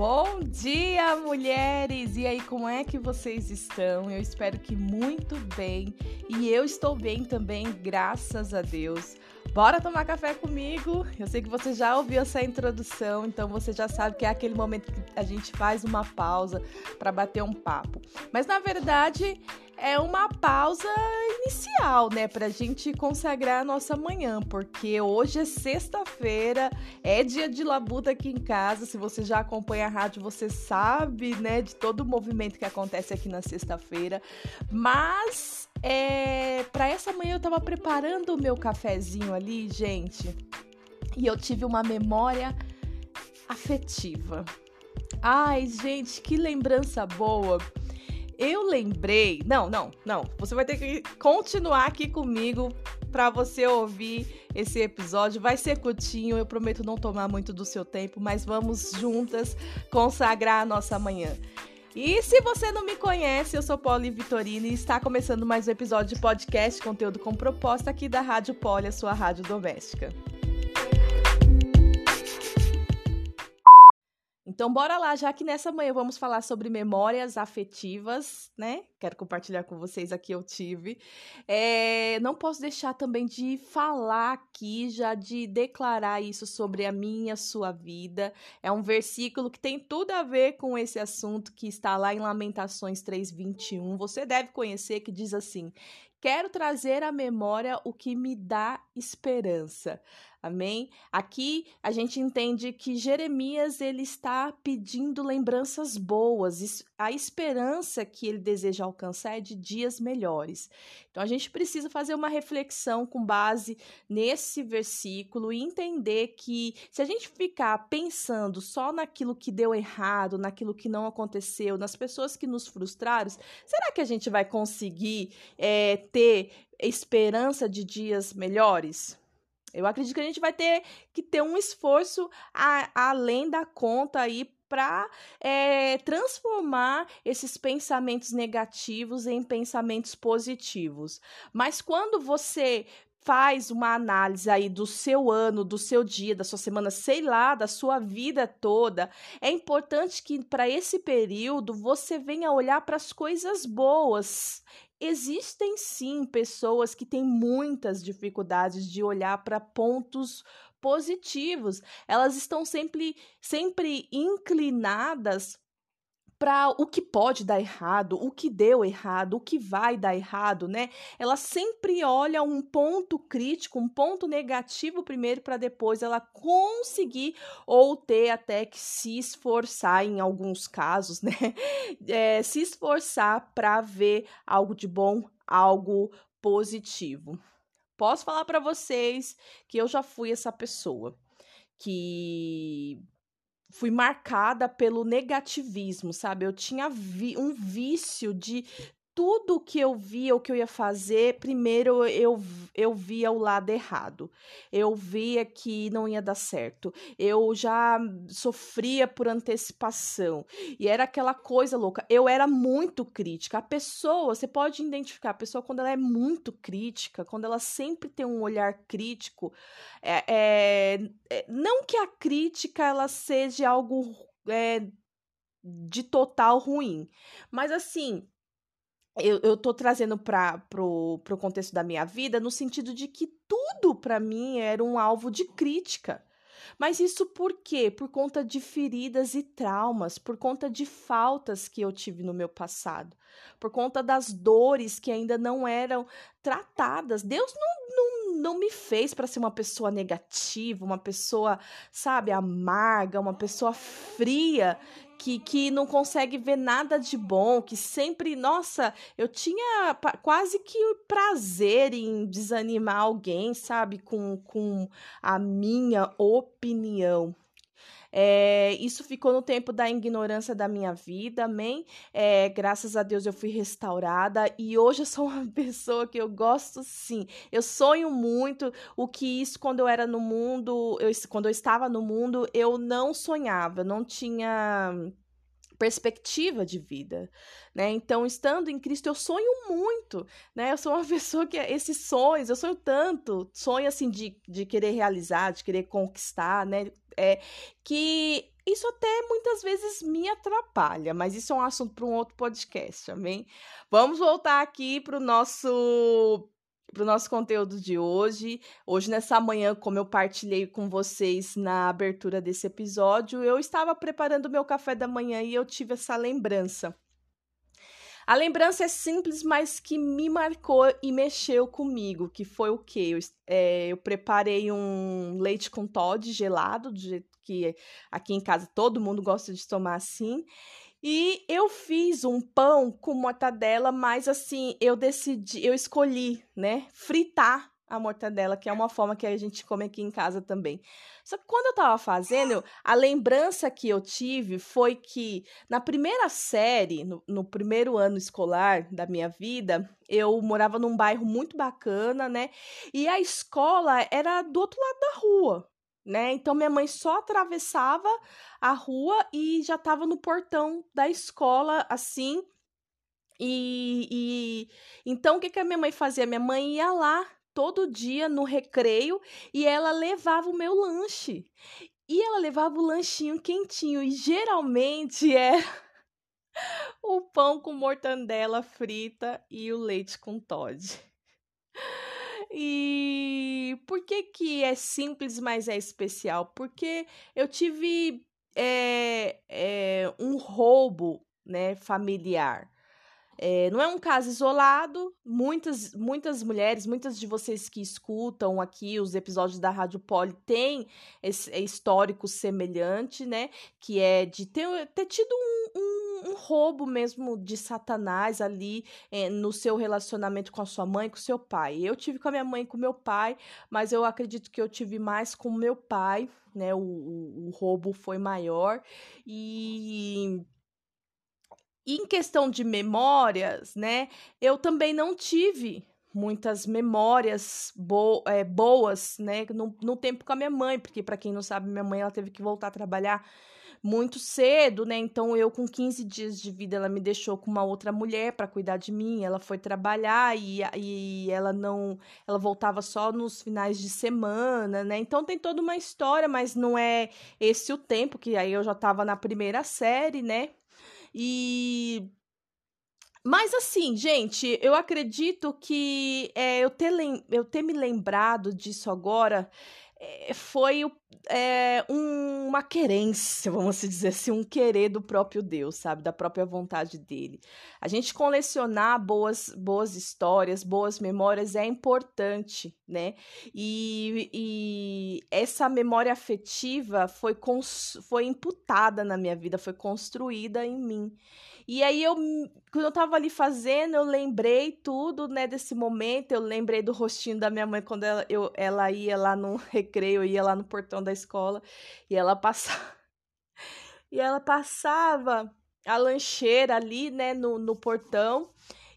Bom dia, mulheres! E aí, como é que vocês estão? Eu espero que muito bem. E eu estou bem também, graças a Deus. Bora tomar café comigo? Eu sei que você já ouviu essa introdução, então você já sabe que é aquele momento que a gente faz uma pausa para bater um papo. Mas na verdade, é uma pausa inicial, né, pra gente consagrar a nossa manhã, porque hoje é sexta-feira, é dia de labuta aqui em casa. Se você já acompanha a rádio, você sabe, né, de todo o movimento que acontece aqui na sexta-feira. Mas é, para essa manhã eu tava preparando o meu cafezinho ali, gente, e eu tive uma memória afetiva. Ai, gente, que lembrança boa eu lembrei. Não, não, não. Você vai ter que continuar aqui comigo para você ouvir esse episódio. Vai ser curtinho, eu prometo não tomar muito do seu tempo, mas vamos juntas consagrar a nossa manhã. E se você não me conhece, eu sou Poli Vitorino e está começando mais um episódio de podcast Conteúdo com Proposta aqui da Rádio Poli, a sua rádio doméstica. Então, bora lá, já que nessa manhã vamos falar sobre memórias afetivas, né? Quero compartilhar com vocês aqui, eu tive. É, não posso deixar também de falar aqui, já de declarar isso sobre a minha, sua vida. É um versículo que tem tudo a ver com esse assunto que está lá em Lamentações 3:21. Você deve conhecer que diz assim: Quero trazer à memória o que me dá esperança. Amém? Aqui a gente entende que Jeremias ele está pedindo lembranças boas, a esperança que ele deseja alcançar é de dias melhores. Então a gente precisa fazer uma reflexão com base nesse versículo e entender que se a gente ficar pensando só naquilo que deu errado, naquilo que não aconteceu, nas pessoas que nos frustraram, será que a gente vai conseguir é, ter esperança de dias melhores? Eu acredito que a gente vai ter que ter um esforço a, além da conta aí para é, transformar esses pensamentos negativos em pensamentos positivos. Mas quando você faz uma análise aí do seu ano, do seu dia, da sua semana, sei lá, da sua vida toda, é importante que para esse período você venha olhar para as coisas boas existem sim pessoas que têm muitas dificuldades de olhar para pontos positivos. Elas estão sempre, sempre inclinadas para o que pode dar errado, o que deu errado, o que vai dar errado, né? Ela sempre olha um ponto crítico, um ponto negativo primeiro para depois ela conseguir ou ter até que se esforçar em alguns casos, né? É, se esforçar para ver algo de bom, algo positivo. Posso falar para vocês que eu já fui essa pessoa que fui marcada pelo negativismo, sabe? Eu tinha vi um vício de tudo que eu via, o que eu ia fazer, primeiro eu, eu via o lado errado. Eu via que não ia dar certo. Eu já sofria por antecipação. E era aquela coisa louca. Eu era muito crítica. A pessoa, você pode identificar a pessoa quando ela é muito crítica, quando ela sempre tem um olhar crítico. É, é, é não que a crítica ela seja algo é, de total ruim, mas assim eu, eu tô trazendo para pro, pro contexto da minha vida no sentido de que tudo para mim era um alvo de crítica. Mas isso por quê? Por conta de feridas e traumas, por conta de faltas que eu tive no meu passado, por conta das dores que ainda não eram tratadas. Deus não, não, me fez para ser uma pessoa negativa, uma pessoa, sabe, amarga, uma pessoa fria que, que não consegue ver nada de bom, que sempre, nossa, eu tinha quase que prazer em desanimar alguém, sabe, com, com a minha opinião. É, isso ficou no tempo da ignorância da minha vida, amém? É, graças a Deus eu fui restaurada e hoje eu sou uma pessoa que eu gosto sim. Eu sonho muito o que isso quando eu era no mundo, eu, quando eu estava no mundo, eu não sonhava, não tinha perspectiva de vida, né? Então, estando em Cristo, eu sonho muito, né? Eu sou uma pessoa que esses sonhos, eu sonho tanto, sonho assim de, de querer realizar, de querer conquistar, né? É que isso até muitas vezes me atrapalha, mas isso é um assunto para um outro podcast, amém? Vamos voltar aqui para o nosso para o nosso conteúdo de hoje. Hoje, nessa manhã, como eu partilhei com vocês na abertura desse episódio, eu estava preparando meu café da manhã e eu tive essa lembrança. A lembrança é simples, mas que me marcou e mexeu comigo, que foi o quê? Eu, é, eu preparei um leite com Todd gelado, do jeito que aqui em casa todo mundo gosta de tomar assim. E eu fiz um pão com mortadela, mas assim, eu decidi, eu escolhi, né, fritar a mortadela, que é uma forma que a gente come aqui em casa também. Só que quando eu tava fazendo, a lembrança que eu tive foi que na primeira série, no, no primeiro ano escolar da minha vida, eu morava num bairro muito bacana, né? E a escola era do outro lado da rua. Né? Então minha mãe só atravessava a rua e já estava no portão da escola assim. E, e então o que, que a minha mãe fazia? Minha mãe ia lá todo dia no recreio e ela levava o meu lanche. E ela levava o lanchinho quentinho e geralmente era o pão com mortandela frita e o leite com Todd. E por que que é simples, mas é especial? Porque eu tive é, é, um roubo né, familiar. É, não é um caso isolado, muitas, muitas mulheres, muitas de vocês que escutam aqui os episódios da Rádio Poli têm esse histórico semelhante, né? Que é de ter, ter tido um, um, um roubo mesmo de Satanás ali é, no seu relacionamento com a sua mãe, com o seu pai. Eu tive com a minha mãe com o meu pai, mas eu acredito que eu tive mais com o meu pai, né? o, o, o roubo foi maior e em questão de memórias, né, eu também não tive muitas memórias bo é, boas, né, no, no, tempo com a minha mãe, porque para quem não sabe, minha mãe ela teve que voltar a trabalhar muito cedo, né? Então eu com 15 dias de vida ela me deixou com uma outra mulher para cuidar de mim. Ela foi trabalhar e, e ela não, ela voltava só nos finais de semana, né? Então tem toda uma história, mas não é esse o tempo que aí eu já estava na primeira série, né? E. Mas assim, gente, eu acredito que é, eu, ter eu ter me lembrado disso agora foi é, um, uma querência, vamos dizer assim, um querer do próprio Deus, sabe? Da própria vontade dele. A gente colecionar boas, boas histórias, boas memórias é importante, né? E, e essa memória afetiva foi, foi imputada na minha vida, foi construída em mim. E aí eu, quando eu tava ali fazendo, eu lembrei tudo, né, desse momento. Eu lembrei do rostinho da minha mãe quando ela, eu, ela ia lá no recreio, eu ia lá no portão da escola e ela passava. e ela passava a lancheira ali, né, no, no portão.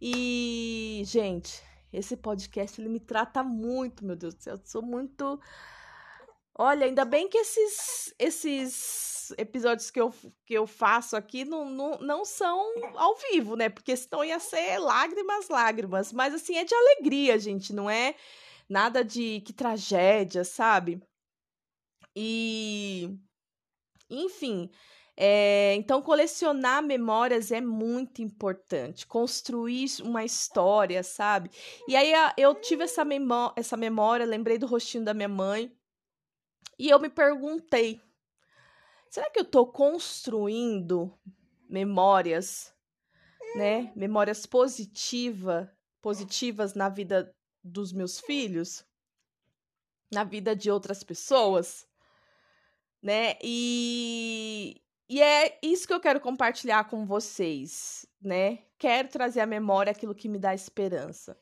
E, gente, esse podcast ele me trata muito, meu Deus do céu. Eu sou muito Olha, ainda bem que esses, esses episódios que eu, que eu faço aqui não, não, não são ao vivo, né? Porque senão ia ser lágrimas, lágrimas. Mas assim, é de alegria, gente, não é nada de que tragédia, sabe? E. Enfim. É, então, colecionar memórias é muito importante. Construir uma história, sabe? E aí eu tive essa, memó essa memória, lembrei do rostinho da minha mãe. E eu me perguntei: será que eu estou construindo memórias, né? Memórias positiva, positivas na vida dos meus filhos, na vida de outras pessoas, né? E, e é isso que eu quero compartilhar com vocês, né? Quero trazer à memória aquilo que me dá esperança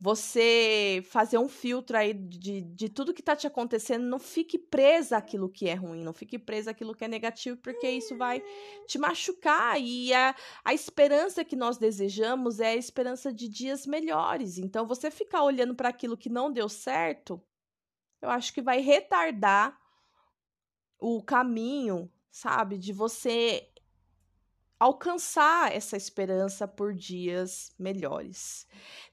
você fazer um filtro aí de, de tudo que tá te acontecendo, não fique presa àquilo que é ruim, não fique presa àquilo que é negativo, porque isso vai te machucar. E a, a esperança que nós desejamos é a esperança de dias melhores. Então, você ficar olhando para aquilo que não deu certo, eu acho que vai retardar o caminho, sabe, de você alcançar essa esperança por dias melhores.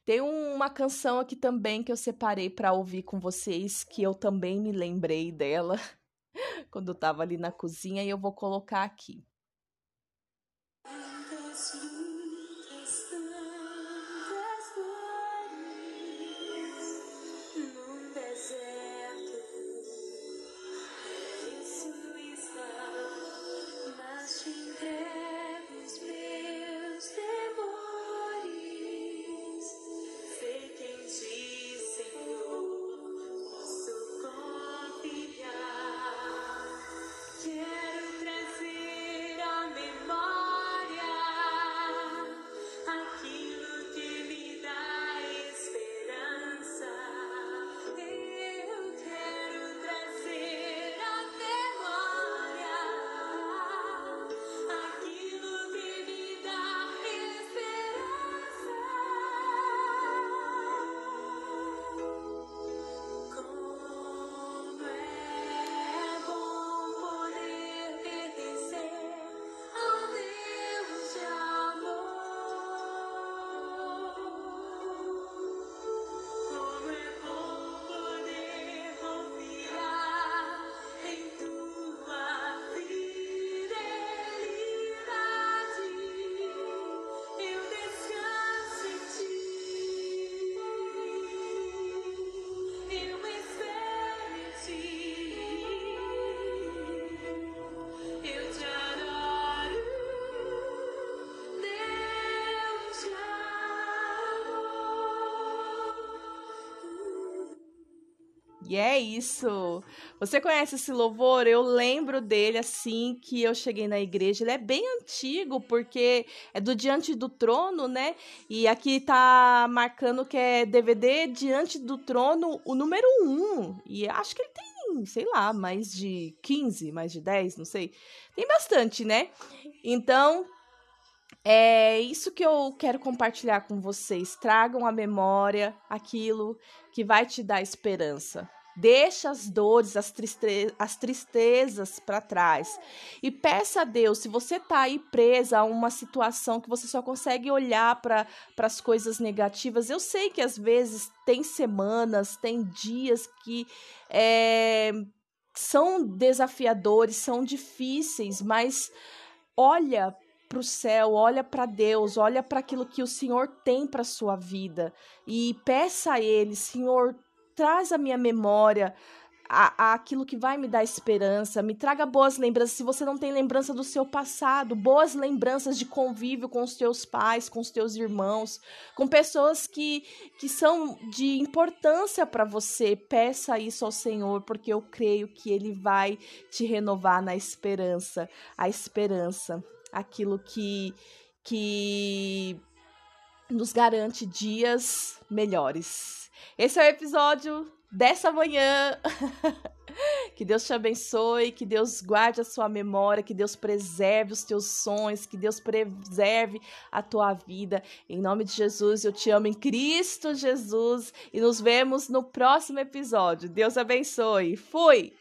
Tem uma canção aqui também que eu separei para ouvir com vocês, que eu também me lembrei dela. quando eu tava ali na cozinha e eu vou colocar aqui. E é isso. Você conhece esse louvor? Eu lembro dele assim que eu cheguei na igreja. Ele é bem antigo, porque é do Diante do Trono, né? E aqui tá marcando que é DVD Diante do Trono, o número 1. E acho que ele tem, sei lá, mais de 15, mais de 10, não sei. Tem bastante, né? Então, é isso que eu quero compartilhar com vocês. Tragam à memória aquilo que vai te dar esperança. Deixa as dores, as, triste as tristezas para trás. E peça a Deus, se você está aí presa a uma situação que você só consegue olhar para as coisas negativas, eu sei que às vezes tem semanas, tem dias que é, são desafiadores, são difíceis, mas olha para o céu, olha para Deus, olha para aquilo que o Senhor tem para sua vida e peça a Ele, Senhor, traz à minha memória a, a, aquilo que vai me dar esperança, me traga boas lembranças. Se você não tem lembrança do seu passado, boas lembranças de convívio com os teus pais, com os teus irmãos, com pessoas que, que são de importância para você, peça isso ao Senhor, porque eu creio que Ele vai te renovar na esperança, a esperança, aquilo que, que nos garante dias melhores. Esse é o episódio dessa manhã. que Deus te abençoe, que Deus guarde a sua memória, que Deus preserve os teus sonhos, que Deus preserve a tua vida. Em nome de Jesus, eu te amo em Cristo Jesus e nos vemos no próximo episódio. Deus abençoe. Fui!